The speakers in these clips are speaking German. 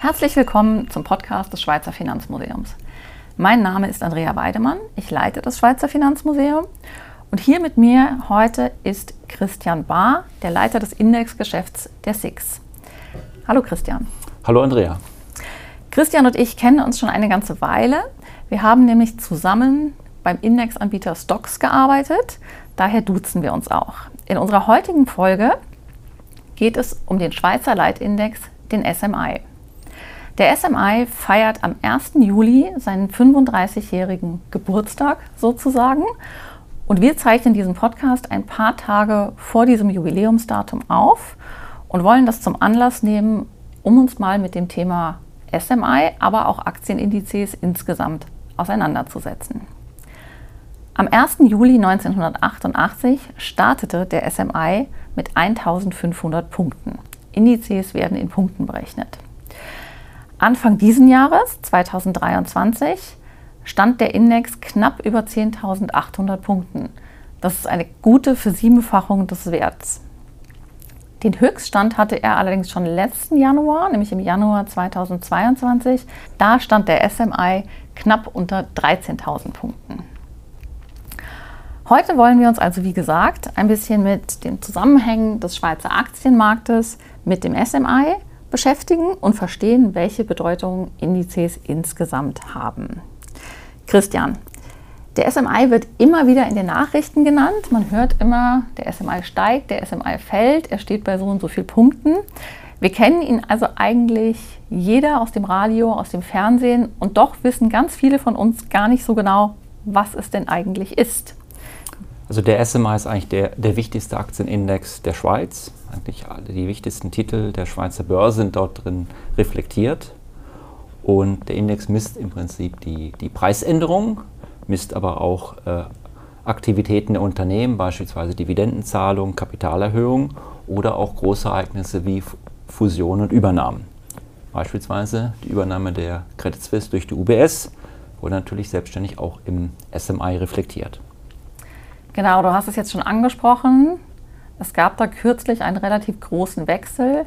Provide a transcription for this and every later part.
Herzlich willkommen zum Podcast des Schweizer Finanzmuseums. Mein Name ist Andrea Weidemann, ich leite das Schweizer Finanzmuseum und hier mit mir heute ist Christian Bahr, der Leiter des Indexgeschäfts der SIX. Hallo Christian. Hallo Andrea. Christian und ich kennen uns schon eine ganze Weile. Wir haben nämlich zusammen beim Indexanbieter Stocks gearbeitet, daher duzen wir uns auch. In unserer heutigen Folge geht es um den Schweizer Leitindex, den SMI. Der SMI feiert am 1. Juli seinen 35-jährigen Geburtstag sozusagen und wir zeichnen diesen Podcast ein paar Tage vor diesem Jubiläumsdatum auf und wollen das zum Anlass nehmen, um uns mal mit dem Thema SMI, aber auch Aktienindizes insgesamt auseinanderzusetzen. Am 1. Juli 1988 startete der SMI mit 1500 Punkten. Indizes werden in Punkten berechnet. Anfang diesen Jahres, 2023, stand der Index knapp über 10.800 Punkten. Das ist eine gute Versiebenfachung des Werts. Den Höchststand hatte er allerdings schon letzten Januar, nämlich im Januar 2022. Da stand der SMI knapp unter 13.000 Punkten. Heute wollen wir uns also, wie gesagt, ein bisschen mit den Zusammenhängen des Schweizer Aktienmarktes mit dem SMI beschäftigen und verstehen, welche Bedeutung Indizes insgesamt haben. Christian, der SMI wird immer wieder in den Nachrichten genannt. Man hört immer, der SMI steigt, der SMI fällt, er steht bei so und so vielen Punkten. Wir kennen ihn also eigentlich jeder aus dem Radio, aus dem Fernsehen und doch wissen ganz viele von uns gar nicht so genau, was es denn eigentlich ist. Also der SMI ist eigentlich der, der wichtigste Aktienindex der Schweiz. Eigentlich die wichtigsten Titel der Schweizer Börse sind dort drin reflektiert. Und der Index misst im Prinzip die, die Preisänderung, misst aber auch äh, Aktivitäten der Unternehmen, beispielsweise Dividendenzahlung, Kapitalerhöhung oder auch Großereignisse wie Fusion und Übernahmen. Beispielsweise die Übernahme der Credit Suisse durch die UBS wurde natürlich selbstständig auch im SMI reflektiert. Genau, du hast es jetzt schon angesprochen. Es gab da kürzlich einen relativ großen Wechsel.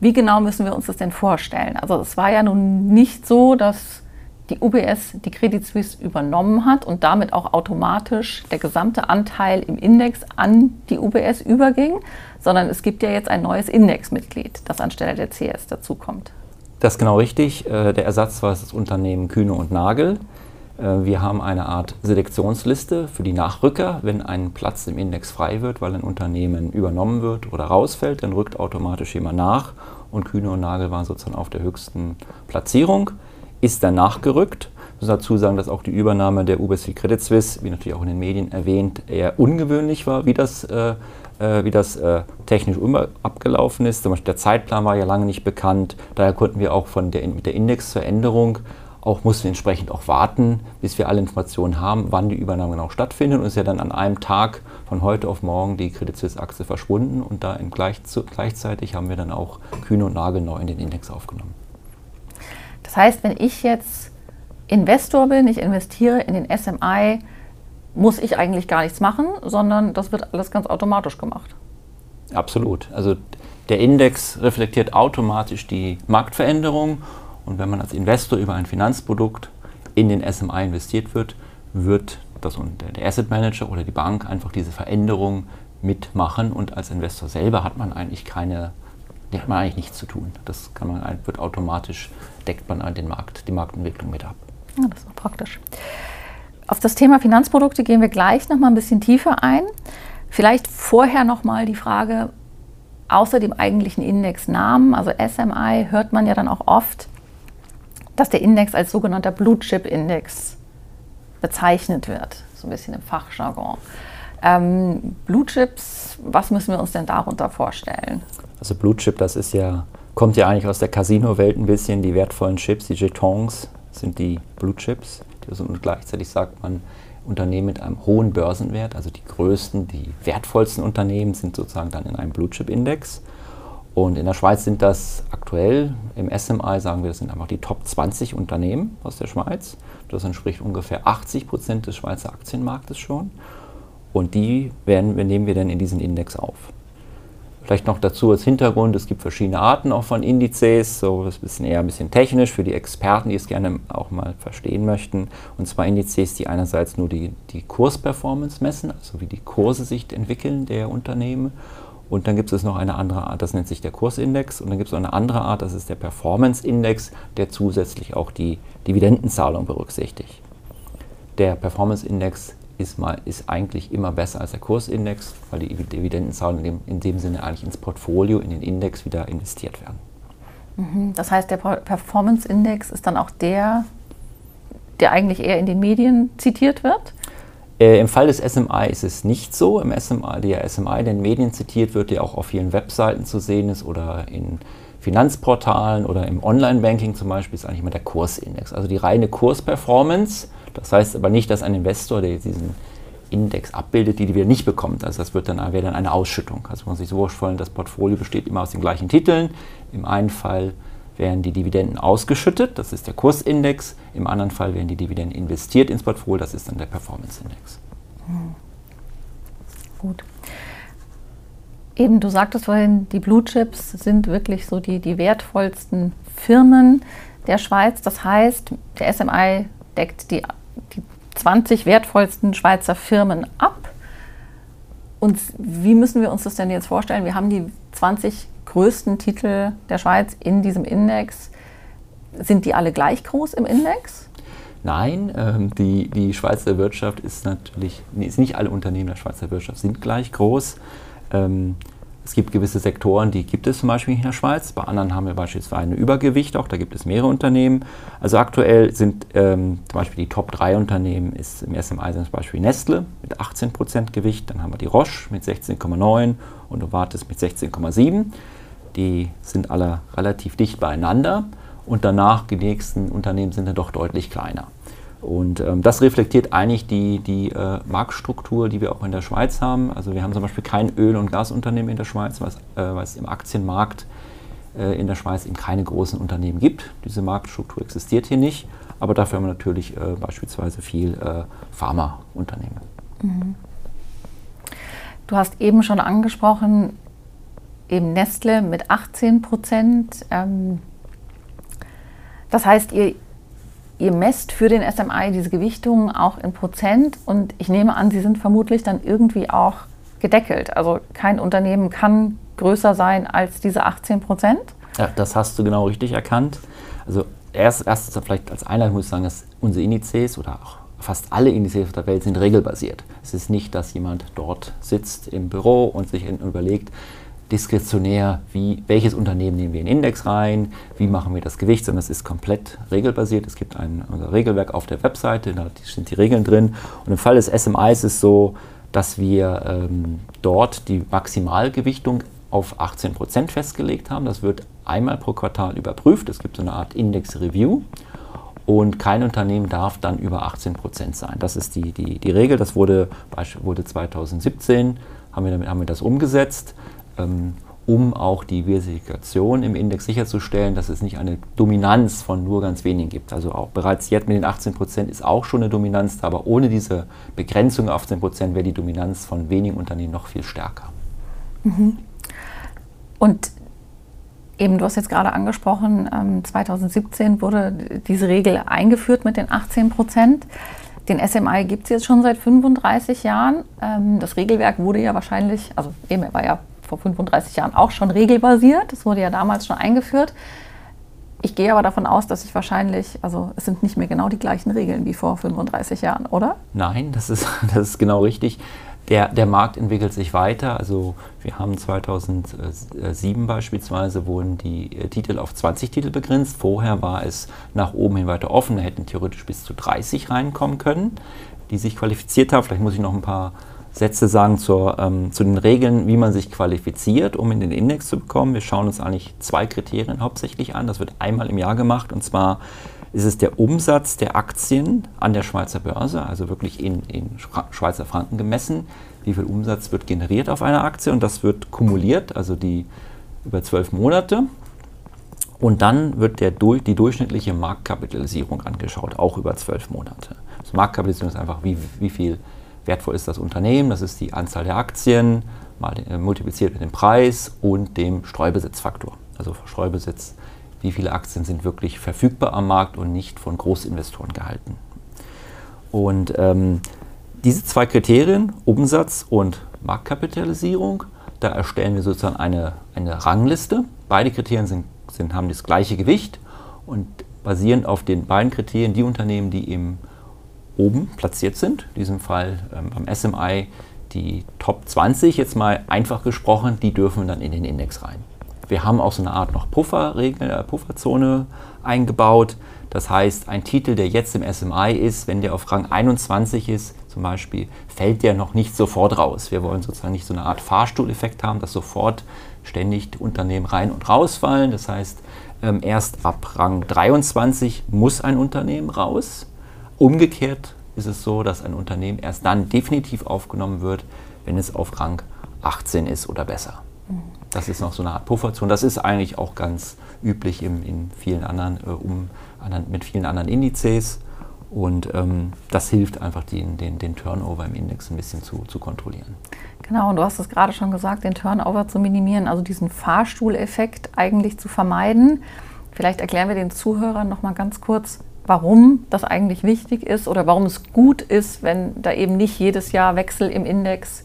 Wie genau müssen wir uns das denn vorstellen? Also es war ja nun nicht so, dass die UBS die Credit Suisse übernommen hat und damit auch automatisch der gesamte Anteil im Index an die UBS überging, sondern es gibt ja jetzt ein neues Indexmitglied, das anstelle der CS dazukommt. Das ist genau richtig. Äh, der Ersatz war das Unternehmen Kühne und Nagel. Äh, wir haben eine Art Selektionsliste für die Nachrücker. Wenn ein Platz im Index frei wird, weil ein Unternehmen übernommen wird oder rausfällt, dann rückt automatisch jemand nach. Und Kühne und Nagel waren sozusagen auf der höchsten Platzierung. Ist dann nachgerückt. Ich muss dazu sagen, dass auch die Übernahme der UBS Credit Suisse, wie natürlich auch in den Medien erwähnt, eher ungewöhnlich war, wie das, äh, äh wie das äh, technisch abgelaufen ist. Zum Beispiel der Zeitplan war ja lange nicht bekannt. Daher konnten wir auch von der, mit der Indexveränderung auch mussten wir entsprechend auch warten, bis wir alle Informationen haben, wann die Übernahme genau stattfindet. Und ist ja dann an einem Tag von heute auf morgen die Credit Suisse-Achse verschwunden und da gleich, gleichzeitig haben wir dann auch Kühne und Nagel neu in den Index aufgenommen. Das heißt, wenn ich jetzt Investor bin, ich investiere in den SMI, muss ich eigentlich gar nichts machen, sondern das wird alles ganz automatisch gemacht. Absolut. Also der Index reflektiert automatisch die Marktveränderung und wenn man als Investor über ein Finanzprodukt in den SMI investiert wird, wird das, der Asset Manager oder die Bank einfach diese Veränderung mitmachen und als Investor selber hat man eigentlich keine, hat man eigentlich nichts zu tun. Das kann man, wird automatisch, deckt man den Markt, die Marktentwicklung mit ab. Ja, das ist praktisch. Auf das Thema Finanzprodukte gehen wir gleich noch mal ein bisschen tiefer ein. Vielleicht vorher noch mal die Frage, außer dem eigentlichen Indexnamen, also SMI, hört man ja dann auch oft, dass der Index als sogenannter Blue Chip Index bezeichnet wird, so ein bisschen im Fachjargon. Ähm, Blue Chips, was müssen wir uns denn darunter vorstellen? Also Blue Chip, das ist ja, kommt ja eigentlich aus der Casino-Welt ein bisschen. Die wertvollen Chips, die Jetons, sind die Blue Chips. Und gleichzeitig sagt man, Unternehmen mit einem hohen Börsenwert, also die größten, die wertvollsten Unternehmen sind sozusagen dann in einem Blue Chip Index. Und in der Schweiz sind das aktuell im SMI, sagen wir, das sind einfach die Top 20 Unternehmen aus der Schweiz. Das entspricht ungefähr 80 Prozent des Schweizer Aktienmarktes schon. Und die werden, nehmen wir dann in diesen Index auf. Vielleicht noch dazu als Hintergrund, es gibt verschiedene Arten auch von Indizes, so das ist ein bisschen eher ein bisschen technisch für die Experten, die es gerne auch mal verstehen möchten. Und zwar Indizes, die einerseits nur die, die Kursperformance messen, also wie die Kurse sich entwickeln der Unternehmen. Und dann gibt es noch eine andere Art, das nennt sich der Kursindex. Und dann gibt es noch eine andere Art, das ist der Performance-Index, der zusätzlich auch die Dividendenzahlung berücksichtigt. Der Performance-Index ist, ist eigentlich immer besser als der Kursindex, weil die Dividendenzahlungen in dem, in dem Sinne eigentlich ins Portfolio, in den Index wieder investiert werden. Mhm. Das heißt, der Performance-Index ist dann auch der, der eigentlich eher in den Medien zitiert wird? Äh, Im Fall des SMI ist es nicht so. Im SMI, der SMI, der in Medien zitiert wird, der auch auf vielen Webseiten zu sehen ist oder in Finanzportalen oder im Online-Banking zum Beispiel, ist eigentlich immer der Kursindex. Also die reine Kursperformance das heißt aber nicht, dass ein Investor, der diesen Index abbildet, die die wieder nicht bekommt. Also das wird dann, wäre dann eine Ausschüttung. Also man muss sich so vorstellen, das Portfolio besteht immer aus den gleichen Titeln. Im einen Fall werden die Dividenden ausgeschüttet, das ist der Kursindex. Im anderen Fall werden die Dividenden investiert ins Portfolio, das ist dann der Performance-Index. Hm. Gut. Eben, du sagtest vorhin, die Blue Chips sind wirklich so die, die wertvollsten Firmen der Schweiz. Das heißt, der SMI deckt die die 20 wertvollsten Schweizer Firmen ab. Und wie müssen wir uns das denn jetzt vorstellen? Wir haben die 20 größten Titel der Schweiz in diesem Index. Sind die alle gleich groß im Index? Nein, ähm, die, die Schweizer Wirtschaft ist natürlich, ist nicht alle Unternehmen der Schweizer Wirtschaft sind gleich groß. Ähm, es gibt gewisse Sektoren, die gibt es zum Beispiel in der Schweiz. Bei anderen haben wir beispielsweise ein Übergewicht, auch da gibt es mehrere Unternehmen. Also aktuell sind ähm, zum Beispiel die Top 3 Unternehmen ist im SMI sind zum Beispiel Nestle mit 18% Gewicht, dann haben wir die Roche mit 16,9% und Novartis mit 16,7. Die sind alle relativ dicht beieinander und danach die nächsten Unternehmen sind dann doch deutlich kleiner. Und ähm, das reflektiert eigentlich die, die äh, Marktstruktur, die wir auch in der Schweiz haben. Also wir haben zum Beispiel kein Öl- und Gasunternehmen in der Schweiz, was, äh, was im Aktienmarkt äh, in der Schweiz eben keine großen Unternehmen gibt. Diese Marktstruktur existiert hier nicht, aber dafür haben wir natürlich äh, beispielsweise viel äh, Pharmaunternehmen. Mhm. Du hast eben schon angesprochen, eben Nestle mit 18 Prozent. Ähm, das heißt, ihr, ihr messt für den SMI diese Gewichtungen auch in Prozent und ich nehme an, sie sind vermutlich dann irgendwie auch gedeckelt. Also kein Unternehmen kann größer sein als diese 18 Prozent. Ja, das hast du genau richtig erkannt. Also erst, erst vielleicht als Einleitung muss ich sagen, dass unsere Indizes oder auch fast alle Indizes auf der Welt sind regelbasiert. Es ist nicht, dass jemand dort sitzt im Büro und sich überlegt, diskretionär, wie, welches Unternehmen nehmen wir in den Index rein, wie machen wir das Gewicht, sondern es ist komplett regelbasiert. Es gibt ein Regelwerk auf der Webseite, da sind die Regeln drin. Und im Fall des SMI ist es so, dass wir ähm, dort die Maximalgewichtung auf 18 Prozent festgelegt haben. Das wird einmal pro Quartal überprüft. Es gibt so eine Art Index-Review. Und kein Unternehmen darf dann über 18 Prozent sein. Das ist die, die, die Regel. Das wurde, wurde 2017, haben wir, damit, haben wir das umgesetzt um auch die Diversifikation im Index sicherzustellen, dass es nicht eine Dominanz von nur ganz wenigen gibt. Also auch bereits jetzt mit den 18 Prozent ist auch schon eine Dominanz aber ohne diese Begrenzung auf 18 Prozent wäre die Dominanz von wenigen Unternehmen noch viel stärker. Mhm. Und eben, du hast jetzt gerade angesprochen, 2017 ähm, wurde diese Regel eingeführt mit den 18 Prozent. Den SMI gibt es jetzt schon seit 35 Jahren. Ähm, das Regelwerk wurde ja wahrscheinlich, also eben, er war ja vor 35 Jahren auch schon regelbasiert. Das wurde ja damals schon eingeführt. Ich gehe aber davon aus, dass ich wahrscheinlich, also es sind nicht mehr genau die gleichen Regeln wie vor 35 Jahren, oder? Nein, das ist, das ist genau richtig. Der, der Markt entwickelt sich weiter. Also wir haben 2007 beispielsweise wurden die äh, Titel auf 20 Titel begrenzt. Vorher war es nach oben hin weiter offen. Da hätten theoretisch bis zu 30 reinkommen können, die sich qualifiziert haben. Vielleicht muss ich noch ein paar Sätze sagen zur, ähm, zu den Regeln, wie man sich qualifiziert, um in den Index zu bekommen. Wir schauen uns eigentlich zwei Kriterien hauptsächlich an. Das wird einmal im Jahr gemacht und zwar ist es der Umsatz der Aktien an der Schweizer Börse, also wirklich in, in Schweizer Franken gemessen. Wie viel Umsatz wird generiert auf einer Aktie und das wird kumuliert, also die über zwölf Monate. Und dann wird der, die durchschnittliche Marktkapitalisierung angeschaut, auch über zwölf Monate. Also Marktkapitalisierung ist einfach, wie, wie viel wertvoll ist das Unternehmen, das ist die Anzahl der Aktien mal äh, multipliziert mit dem Preis und dem Streubesitzfaktor. Also Streubesitz, wie viele Aktien sind wirklich verfügbar am Markt und nicht von Großinvestoren gehalten. Und ähm, diese zwei Kriterien, Umsatz und Marktkapitalisierung, da erstellen wir sozusagen eine, eine Rangliste. Beide Kriterien sind, sind, haben das gleiche Gewicht und basierend auf den beiden Kriterien die Unternehmen, die eben oben platziert sind, in diesem Fall ähm, beim SMI die Top 20 jetzt mal einfach gesprochen, die dürfen dann in den Index rein. Wir haben auch so eine Art noch Pufferregel, äh, Pufferzone eingebaut. Das heißt, ein Titel, der jetzt im SMI ist, wenn der auf Rang 21 ist, zum Beispiel, fällt der noch nicht sofort raus. Wir wollen sozusagen nicht so eine Art Fahrstuhleffekt haben, dass sofort ständig Unternehmen rein und rausfallen. Das heißt, ähm, erst ab Rang 23 muss ein Unternehmen raus. Umgekehrt ist es so, dass ein Unternehmen erst dann definitiv aufgenommen wird, wenn es auf Rang 18 ist oder besser. Mhm. Das ist noch so eine Art Pufferzone. Das ist eigentlich auch ganz üblich im, in vielen anderen, äh, um, anderen, mit vielen anderen Indizes. Und ähm, das hilft einfach, den, den, den Turnover im Index ein bisschen zu, zu kontrollieren. Genau, und du hast es gerade schon gesagt, den Turnover zu minimieren, also diesen Fahrstuhleffekt eigentlich zu vermeiden. Vielleicht erklären wir den Zuhörern noch mal ganz kurz, warum das eigentlich wichtig ist oder warum es gut ist, wenn da eben nicht jedes Jahr Wechsel im Index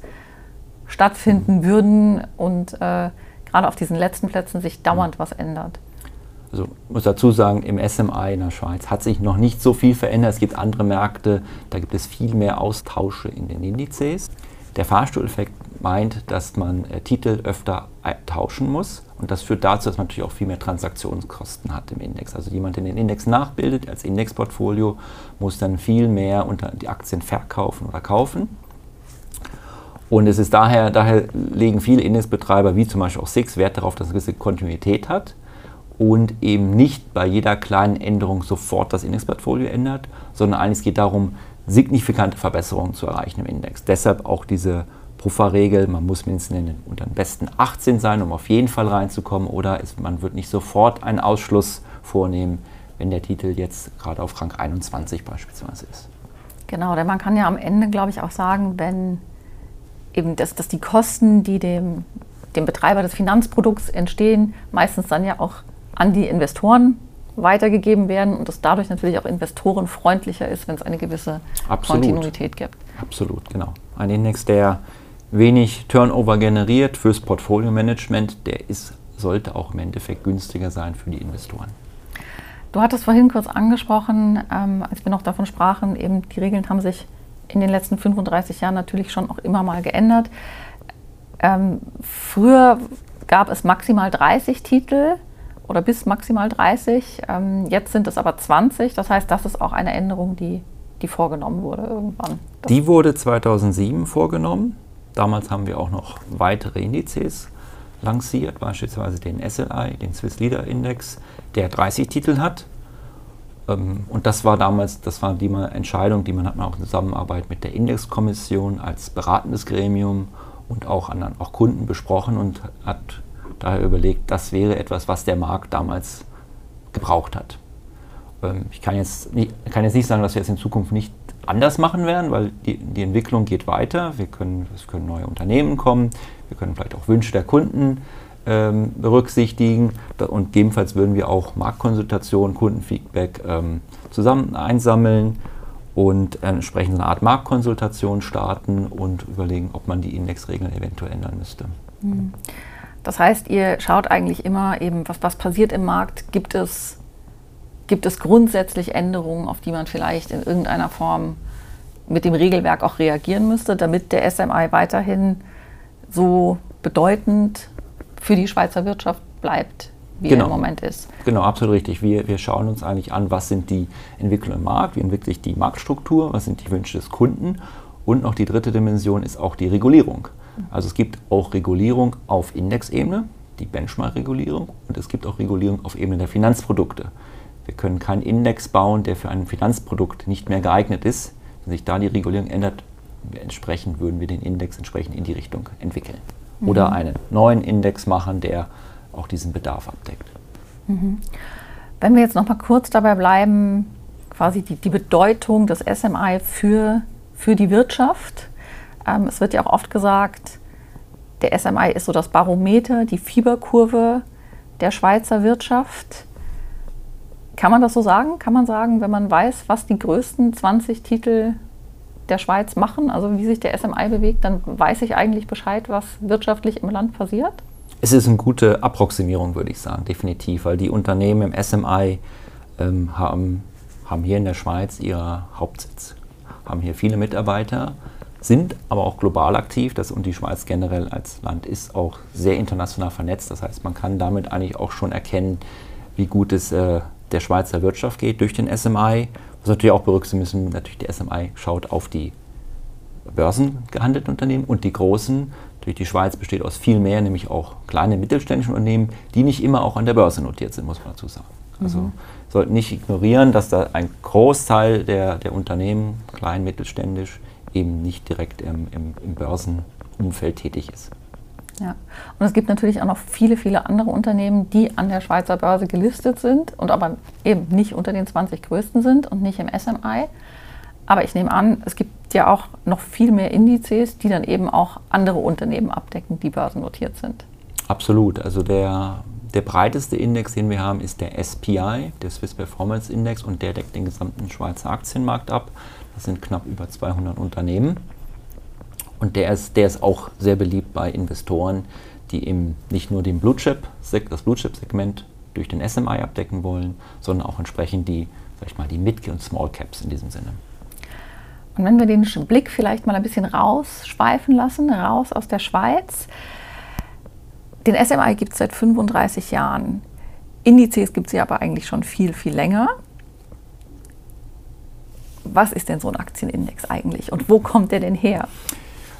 stattfinden würden und äh, gerade auf diesen letzten Plätzen sich dauernd was ändert. Also ich muss dazu sagen, im SMI in der Schweiz hat sich noch nicht so viel verändert. Es gibt andere Märkte, da gibt es viel mehr Austausche in den Indizes. Der Fahrstuhleffekt meint, dass man äh, Titel öfter tauschen muss und das führt dazu, dass man natürlich auch viel mehr Transaktionskosten hat im Index. Also jemand, der den Index nachbildet als Indexportfolio, muss dann viel mehr unter die Aktien verkaufen oder kaufen. Und es ist daher, daher legen viele Indexbetreiber, wie zum Beispiel auch SIX, Wert darauf, dass es eine gewisse Kontinuität hat und eben nicht bei jeder kleinen Änderung sofort das Indexportfolio ändert, sondern eigentlich geht darum, signifikante Verbesserungen zu erreichen im Index. Deshalb auch diese Pufferregel, man muss mindestens unter den besten 18 sein, um auf jeden Fall reinzukommen, oder ist, man wird nicht sofort einen Ausschluss vornehmen, wenn der Titel jetzt gerade auf Rang 21 beispielsweise ist. Genau, denn man kann ja am Ende, glaube ich, auch sagen, wenn eben das, dass die Kosten, die dem, dem Betreiber des Finanzprodukts entstehen, meistens dann ja auch an die Investoren weitergegeben werden und es dadurch natürlich auch investorenfreundlicher ist, wenn es eine gewisse Absolut. Kontinuität gibt. Absolut, genau. Ein Index, der wenig Turnover generiert fürs Portfolio-Management, der ist, sollte auch im Endeffekt günstiger sein für die Investoren. Du hattest vorhin kurz angesprochen, ähm, als wir noch davon sprachen, eben die Regeln haben sich in den letzten 35 Jahren natürlich schon auch immer mal geändert. Ähm, früher gab es maximal 30 Titel oder bis maximal 30. Ähm, jetzt sind es aber 20. Das heißt, das ist auch eine Änderung, die, die vorgenommen wurde irgendwann. Das die wurde 2007 vorgenommen. Damals haben wir auch noch weitere Indizes lanciert, beispielsweise den SLI, den Swiss Leader Index, der 30 Titel hat. Ähm, und das war damals, das war die Entscheidung, die man hat man auch in Zusammenarbeit mit der Indexkommission als beratendes Gremium und auch anderen auch Kunden besprochen und hat daher überlegt, das wäre etwas, was der Markt damals gebraucht hat. Ähm, ich kann jetzt, nicht, kann jetzt nicht sagen, dass wir es in Zukunft nicht anders machen werden, weil die, die Entwicklung geht weiter. Wir können, es können neue Unternehmen kommen, wir können vielleicht auch Wünsche der Kunden ähm, berücksichtigen und gegebenenfalls würden wir auch Marktkonsultationen, Kundenfeedback ähm, zusammen einsammeln und entsprechend eine Art Marktkonsultation starten und überlegen, ob man die Indexregeln eventuell ändern müsste. Hm. Das heißt, ihr schaut eigentlich immer eben, was, was passiert im Markt, gibt es Gibt es grundsätzlich Änderungen, auf die man vielleicht in irgendeiner Form mit dem Regelwerk auch reagieren müsste, damit der SMI weiterhin so bedeutend für die Schweizer Wirtschaft bleibt, wie genau. er im Moment ist? Genau, absolut richtig. Wir, wir schauen uns eigentlich an, was sind die Entwicklungen im Markt, wie entwickelt sich die Marktstruktur, was sind die Wünsche des Kunden und noch die dritte Dimension ist auch die Regulierung. Also es gibt auch Regulierung auf Indexebene, die Benchmark-Regulierung und es gibt auch Regulierung auf Ebene der Finanzprodukte. Wir können keinen Index bauen, der für ein Finanzprodukt nicht mehr geeignet ist. Wenn sich da die Regulierung ändert, entsprechend würden wir den Index entsprechend in die Richtung entwickeln. Mhm. Oder einen neuen Index machen, der auch diesen Bedarf abdeckt. Mhm. Wenn wir jetzt noch mal kurz dabei bleiben, quasi die, die Bedeutung des SMI für, für die Wirtschaft. Ähm, es wird ja auch oft gesagt, der SMI ist so das Barometer, die Fieberkurve der Schweizer Wirtschaft. Kann man das so sagen? Kann man sagen, wenn man weiß, was die größten 20 Titel der Schweiz machen, also wie sich der SMI bewegt, dann weiß ich eigentlich Bescheid, was wirtschaftlich im Land passiert? Es ist eine gute Approximierung, würde ich sagen, definitiv, weil die Unternehmen im SMI ähm, haben, haben hier in der Schweiz ihren Hauptsitz, haben hier viele Mitarbeiter, sind aber auch global aktiv. Das, und die Schweiz generell als Land ist auch sehr international vernetzt. Das heißt, man kann damit eigentlich auch schon erkennen, wie gut es äh, der Schweizer Wirtschaft geht durch den SMI. Was natürlich auch berücksichtigen müssen, natürlich der SMI schaut auf die börsengehandelten Unternehmen und die großen. Durch die Schweiz besteht aus viel mehr, nämlich auch kleine mittelständische Unternehmen, die nicht immer auch an der Börse notiert sind, muss man dazu sagen. Also mhm. sollten nicht ignorieren, dass da ein Großteil der, der Unternehmen, klein, mittelständisch, eben nicht direkt im, im, im Börsenumfeld tätig ist. Ja, und es gibt natürlich auch noch viele, viele andere Unternehmen, die an der Schweizer Börse gelistet sind und aber eben nicht unter den 20 größten sind und nicht im SMI. Aber ich nehme an, es gibt ja auch noch viel mehr Indizes, die dann eben auch andere Unternehmen abdecken, die börsennotiert sind. Absolut. Also der, der breiteste Index, den wir haben, ist der SPI, der Swiss Performance Index, und der deckt den gesamten Schweizer Aktienmarkt ab. Das sind knapp über 200 Unternehmen. Und der ist, der ist auch sehr beliebt bei Investoren, die eben nicht nur den Blue Chip, das Blue Chip Segment durch den SMI abdecken wollen, sondern auch entsprechend die, sag ich mal, die Mid- und Small Caps in diesem Sinne. Und wenn wir den Blick vielleicht mal ein bisschen rausschweifen lassen, raus aus der Schweiz. Den SMI gibt es seit 35 Jahren. Indizes gibt es ja aber eigentlich schon viel, viel länger was ist denn so ein Aktienindex eigentlich und wo kommt der denn her?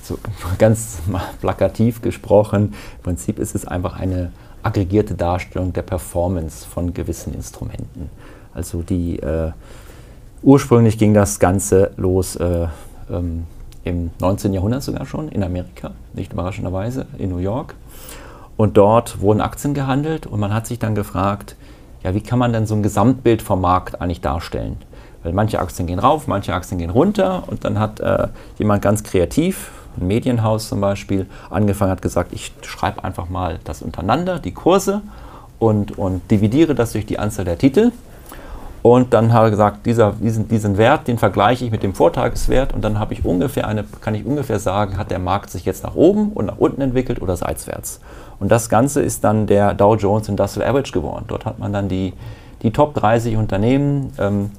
So ganz plakativ gesprochen, im Prinzip ist es einfach eine aggregierte Darstellung der Performance von gewissen Instrumenten. Also die äh, ursprünglich ging das Ganze los äh, ähm, im 19. Jahrhundert sogar schon in Amerika, nicht überraschenderweise in New York. Und dort wurden Aktien gehandelt und man hat sich dann gefragt, ja, wie kann man denn so ein Gesamtbild vom Markt eigentlich darstellen? Weil manche Aktien gehen rauf, manche Aktien gehen runter und dann hat äh, jemand ganz kreativ, ein Medienhaus zum Beispiel, angefangen, hat gesagt, ich schreibe einfach mal das untereinander, die Kurse und, und dividiere das durch die Anzahl der Titel. Und dann habe ich gesagt, dieser, diesen, diesen Wert, den vergleiche ich mit dem Vortageswert und dann habe ich ungefähr eine, kann ich ungefähr sagen, hat der Markt sich jetzt nach oben und nach unten entwickelt oder seitwärts. Und das Ganze ist dann der Dow Jones Industrial Average geworden. Dort hat man dann die, die Top 30 Unternehmen ähm,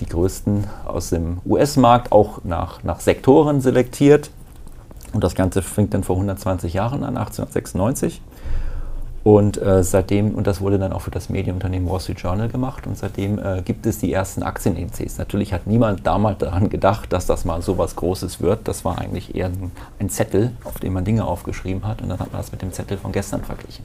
die größten aus dem US-Markt auch nach, nach Sektoren selektiert. Und das Ganze fängt dann vor 120 Jahren an, 1896. Und äh, seitdem, und das wurde dann auch für das Medienunternehmen Wall Street Journal gemacht, und seitdem äh, gibt es die ersten Aktienindizes. Natürlich hat niemand damals daran gedacht, dass das mal so was Großes wird. Das war eigentlich eher ein, ein Zettel, auf dem man Dinge aufgeschrieben hat, und dann hat man das mit dem Zettel von gestern verglichen.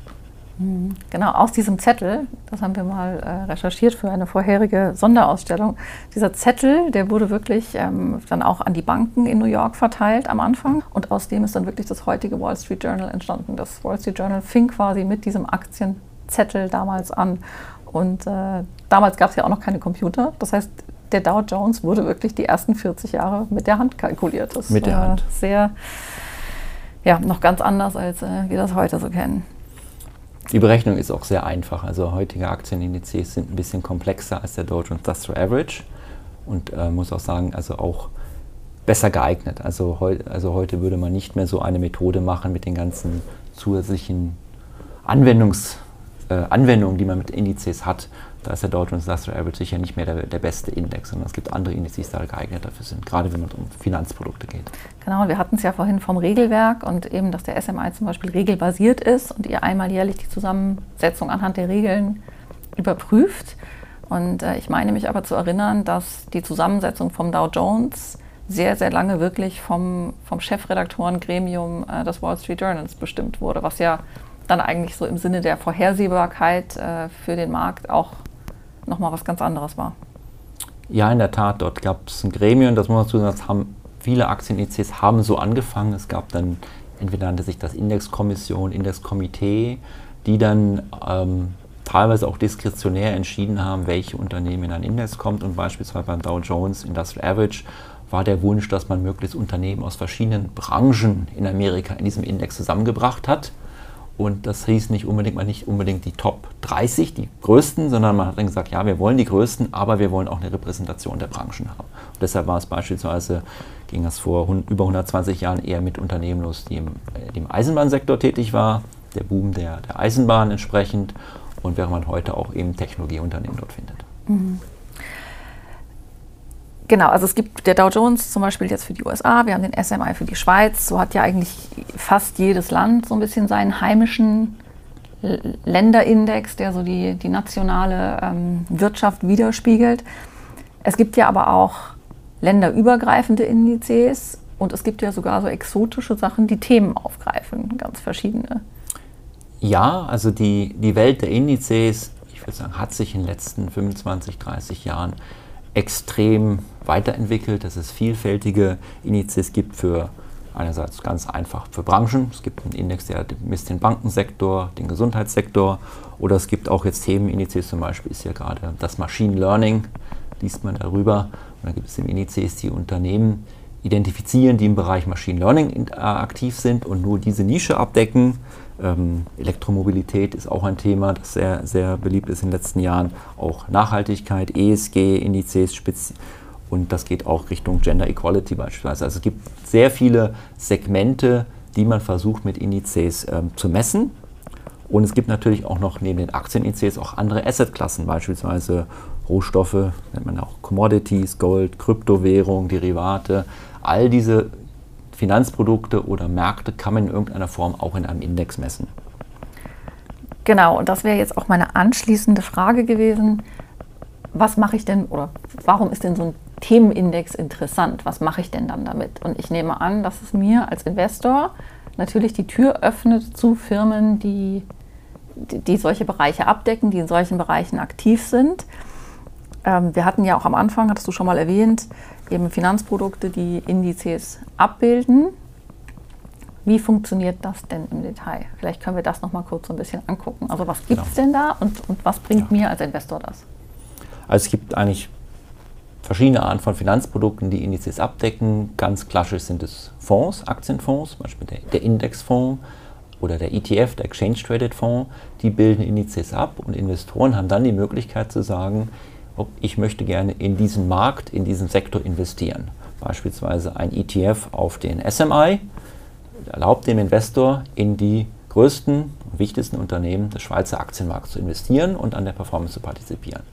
Genau, aus diesem Zettel, das haben wir mal äh, recherchiert für eine vorherige Sonderausstellung, dieser Zettel, der wurde wirklich ähm, dann auch an die Banken in New York verteilt am Anfang und aus dem ist dann wirklich das heutige Wall Street Journal entstanden. Das Wall Street Journal fing quasi mit diesem Aktienzettel damals an und äh, damals gab es ja auch noch keine Computer, das heißt, der Dow Jones wurde wirklich die ersten 40 Jahre mit der Hand kalkuliert. Das mit der Hand. Sehr, ja, noch ganz anders, als äh, wir das heute so kennen. Die Berechnung ist auch sehr einfach. Also heutige Aktienindizes sind ein bisschen komplexer als der Jones Industrial Average und äh, muss auch sagen, also auch besser geeignet. Also, heu also heute würde man nicht mehr so eine Methode machen mit den ganzen zusätzlichen Anwendungs, äh, Anwendungen, die man mit Indizes hat, da ist der Dow Jones Industrial Average sicher nicht mehr der, der beste Index, sondern es gibt andere Indizes, die da geeignet dafür sind, gerade wenn man um Finanzprodukte geht. Genau, wir hatten es ja vorhin vom Regelwerk und eben, dass der SMI zum Beispiel regelbasiert ist und ihr einmal jährlich die Zusammensetzung anhand der Regeln überprüft. Und äh, ich meine mich aber zu erinnern, dass die Zusammensetzung vom Dow Jones sehr, sehr lange wirklich vom, vom Chefredaktorengremium äh, des Wall Street Journals bestimmt wurde, was ja dann eigentlich so im Sinne der Vorhersehbarkeit äh, für den Markt auch nochmal was ganz anderes war. Ja, in der Tat, dort gab es ein Gremium, das muss man sagen, das haben viele Aktienindizes haben so angefangen. Es gab dann, entweder nannte sich das Indexkommission, Indexkomitee, die dann ähm, teilweise auch diskretionär entschieden haben, welche Unternehmen in einen Index kommt und beispielsweise beim Dow Jones Industrial Average war der Wunsch, dass man möglichst Unternehmen aus verschiedenen Branchen in Amerika in diesem Index zusammengebracht hat. Und das hieß nicht unbedingt mal nicht unbedingt die Top 30, die größten, sondern man hat dann gesagt, ja, wir wollen die größten, aber wir wollen auch eine Repräsentation der Branchen haben. Und deshalb war es beispielsweise, ging das vor über 120 Jahren eher mit Unternehmen los, die im, äh, im Eisenbahnsektor tätig war, der Boom der, der Eisenbahn entsprechend und während man heute auch eben Technologieunternehmen dort findet. Mhm. Genau, also es gibt der Dow Jones zum Beispiel jetzt für die USA, wir haben den SMI für die Schweiz. So hat ja eigentlich fast jedes Land so ein bisschen seinen heimischen Länderindex, der so die, die nationale ähm, Wirtschaft widerspiegelt. Es gibt ja aber auch länderübergreifende Indizes und es gibt ja sogar so exotische Sachen, die Themen aufgreifen, ganz verschiedene. Ja, also die, die Welt der Indizes, ich würde sagen, hat sich in den letzten 25, 30 Jahren extrem weiterentwickelt, dass es vielfältige Indizes gibt für einerseits ganz einfach für Branchen. Es gibt einen Index, der misst den Bankensektor, den Gesundheitssektor oder es gibt auch jetzt Themenindizes, zum Beispiel ist ja gerade das Machine Learning, liest man darüber. Und dann gibt es Indizes, die Unternehmen identifizieren, die im Bereich Machine Learning äh, aktiv sind und nur diese Nische abdecken. Ähm, Elektromobilität ist auch ein Thema, das sehr, sehr beliebt ist in den letzten Jahren. Auch Nachhaltigkeit, ESG, Indizes, Spezi und das geht auch Richtung Gender Equality beispielsweise. Also es gibt sehr viele Segmente, die man versucht mit Indizes ähm, zu messen. Und es gibt natürlich auch noch neben den Aktienindizes auch andere Assetklassen, beispielsweise Rohstoffe, nennt man auch Commodities, Gold, Kryptowährung, Derivate. All diese Finanzprodukte oder Märkte kann man in irgendeiner Form auch in einem Index messen. Genau, und das wäre jetzt auch meine anschließende Frage gewesen. Was mache ich denn oder warum ist denn so ein Themenindex interessant? Was mache ich denn dann damit? Und ich nehme an, dass es mir als Investor natürlich die Tür öffnet zu Firmen, die, die solche Bereiche abdecken, die in solchen Bereichen aktiv sind. Ähm, wir hatten ja auch am Anfang, hattest du schon mal erwähnt, eben Finanzprodukte, die Indizes abbilden. Wie funktioniert das denn im Detail? Vielleicht können wir das noch mal kurz so ein bisschen angucken. Also was gibt es genau. denn da und, und was bringt ja. mir als Investor das? Also es gibt eigentlich verschiedene Arten von Finanzprodukten, die Indizes abdecken. Ganz klassisch sind es Fonds, Aktienfonds, zum Beispiel der, der Indexfonds oder der ETF, der Exchange Traded Fonds. Die bilden Indizes ab und Investoren haben dann die Möglichkeit zu sagen, ich möchte gerne in diesen Markt, in diesen Sektor investieren. Beispielsweise ein ETF auf den SMI erlaubt dem Investor in die größten und wichtigsten Unternehmen des Schweizer Aktienmarkts zu investieren und an der Performance zu partizipieren.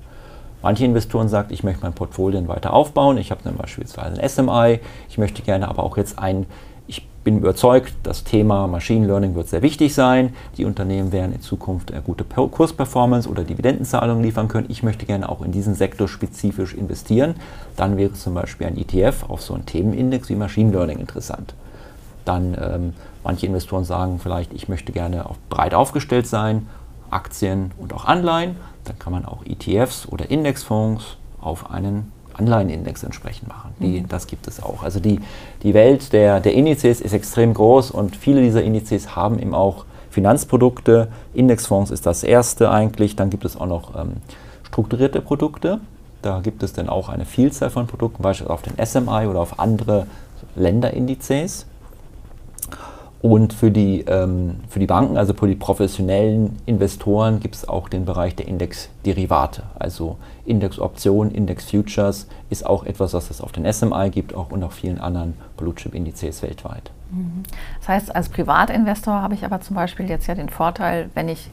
Manche Investoren sagen, ich möchte mein Portfolio weiter aufbauen. Ich habe dann beispielsweise ein SMI. Ich möchte gerne aber auch jetzt ein bin überzeugt, das Thema Machine Learning wird sehr wichtig sein. Die Unternehmen werden in Zukunft gute Kursperformance oder Dividendenzahlungen liefern können. Ich möchte gerne auch in diesen Sektor spezifisch investieren. Dann wäre zum Beispiel ein ETF auf so einen Themenindex wie Machine Learning interessant. Dann ähm, manche Investoren sagen vielleicht, ich möchte gerne auch breit aufgestellt sein, Aktien und auch Anleihen. Dann kann man auch ETFs oder Indexfonds auf einen Anleihenindex entsprechend machen. Die, mhm. Das gibt es auch. Also die, die Welt der, der Indizes ist extrem groß und viele dieser Indizes haben eben auch Finanzprodukte. Indexfonds ist das erste eigentlich. Dann gibt es auch noch ähm, strukturierte Produkte. Da gibt es dann auch eine Vielzahl von Produkten, beispielsweise auf den SMI oder auf andere Länderindizes. Und für die, ähm, für die Banken, also für die professionellen Investoren, gibt es auch den Bereich der Indexderivate. Also Indexoptionen, Indexfutures ist auch etwas, was es auf den SMI gibt auch und auf vielen anderen Blue-Chip-Indizes weltweit. Das heißt, als Privatinvestor habe ich aber zum Beispiel jetzt ja den Vorteil, wenn ich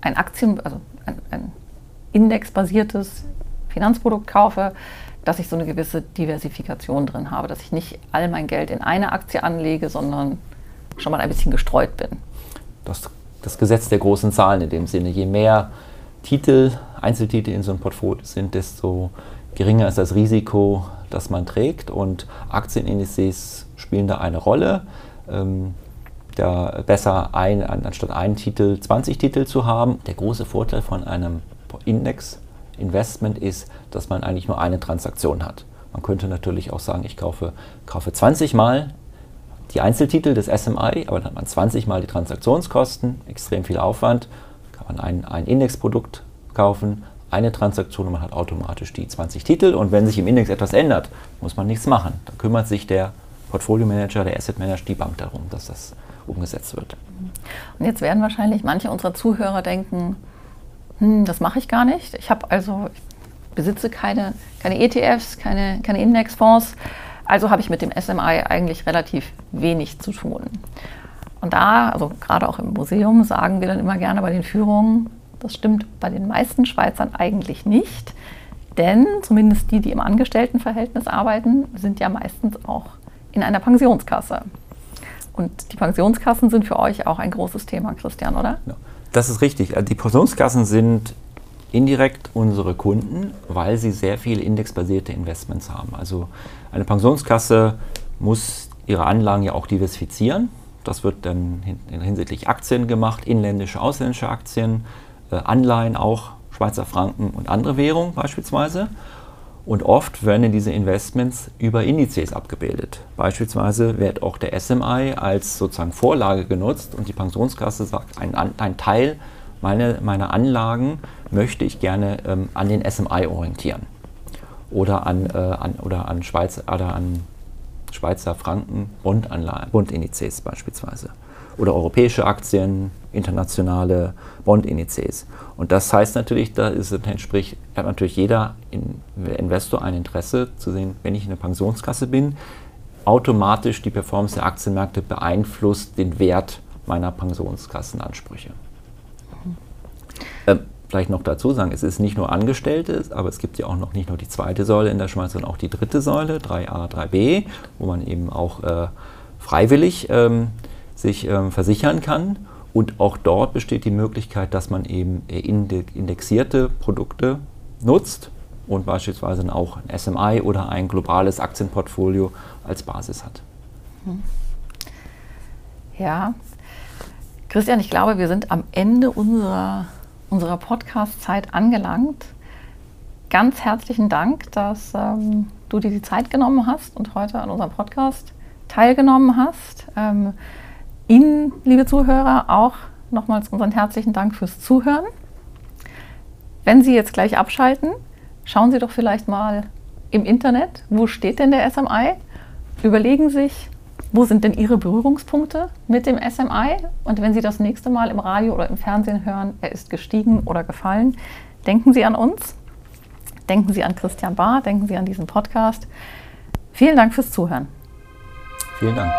ein Aktien, also ein, ein indexbasiertes Finanzprodukt kaufe, dass ich so eine gewisse Diversifikation drin habe, dass ich nicht all mein Geld in eine Aktie anlege, sondern schon mal ein bisschen gestreut bin. Das, das Gesetz der großen Zahlen in dem Sinne. Je mehr Titel, Einzeltitel in so einem Portfolio sind, desto geringer ist das Risiko, das man trägt. Und Aktienindizes spielen da eine Rolle. Ähm, da besser ein, anstatt einen Titel 20 Titel zu haben. Der große Vorteil von einem Index-Investment ist, dass man eigentlich nur eine Transaktion hat. Man könnte natürlich auch sagen, ich kaufe, kaufe 20 Mal die Einzeltitel des SMI, aber dann hat man 20 mal die Transaktionskosten, extrem viel Aufwand, kann man ein, ein Indexprodukt kaufen, eine Transaktion und man hat automatisch die 20 Titel. Und wenn sich im Index etwas ändert, muss man nichts machen. Dann kümmert sich der Portfolio Manager, der Asset Manager, die Bank darum, dass das umgesetzt wird. Und jetzt werden wahrscheinlich manche unserer Zuhörer denken, hm, das mache ich gar nicht. Ich habe also, ich besitze keine, keine ETFs, keine, keine Indexfonds. Also habe ich mit dem SMI eigentlich relativ wenig zu tun. Und da, also gerade auch im Museum, sagen wir dann immer gerne bei den Führungen, das stimmt bei den meisten Schweizern eigentlich nicht. Denn zumindest die, die im Angestelltenverhältnis arbeiten, sind ja meistens auch in einer Pensionskasse. Und die Pensionskassen sind für euch auch ein großes Thema, Christian, oder? Das ist richtig. Die Pensionskassen sind indirekt unsere Kunden, weil sie sehr viele indexbasierte Investments haben. Also eine Pensionskasse muss ihre Anlagen ja auch diversifizieren. Das wird dann hinsichtlich Aktien gemacht, inländische, ausländische Aktien, äh, Anleihen auch, Schweizer Franken und andere Währungen beispielsweise. Und oft werden diese Investments über Indizes abgebildet. Beispielsweise wird auch der SMI als sozusagen Vorlage genutzt und die Pensionskasse sagt, ein, ein Teil meine, meiner Anlagen möchte ich gerne ähm, an den SMI orientieren. Oder an, äh, an, oder an, Schweiz, oder an Schweizer Franken Bondanleihen, Bondindizes beispielsweise. Oder europäische Aktien, internationale Bondindizes. Und das heißt natürlich, da ist entspricht, hat natürlich jeder Investor ein Interesse zu sehen, wenn ich in der Pensionskasse bin, automatisch die Performance der Aktienmärkte beeinflusst den Wert meiner Pensionskassenansprüche. Mhm. Ähm, vielleicht noch dazu sagen, es ist nicht nur Angestellte, aber es gibt ja auch noch nicht nur die zweite Säule in der Schweiz, sondern auch die dritte Säule, 3a, 3b, wo man eben auch äh, freiwillig ähm, sich ähm, versichern kann. Und auch dort besteht die Möglichkeit, dass man eben indexierte Produkte nutzt und beispielsweise auch ein SMI oder ein globales Aktienportfolio als Basis hat. Hm. Ja, Christian, ich glaube, wir sind am Ende unserer, unserer Podcast-Zeit angelangt. Ganz herzlichen Dank, dass ähm, du dir die Zeit genommen hast und heute an unserem Podcast teilgenommen hast. Ähm, Ihnen, liebe Zuhörer, auch nochmals unseren herzlichen Dank fürs Zuhören. Wenn Sie jetzt gleich abschalten, schauen Sie doch vielleicht mal im Internet, wo steht denn der SMI? Überlegen sich, wo sind denn Ihre Berührungspunkte mit dem SMI? Und wenn Sie das nächste Mal im Radio oder im Fernsehen hören, er ist gestiegen oder gefallen, denken Sie an uns, denken Sie an Christian Bahr, denken Sie an diesen Podcast. Vielen Dank fürs Zuhören. Vielen Dank.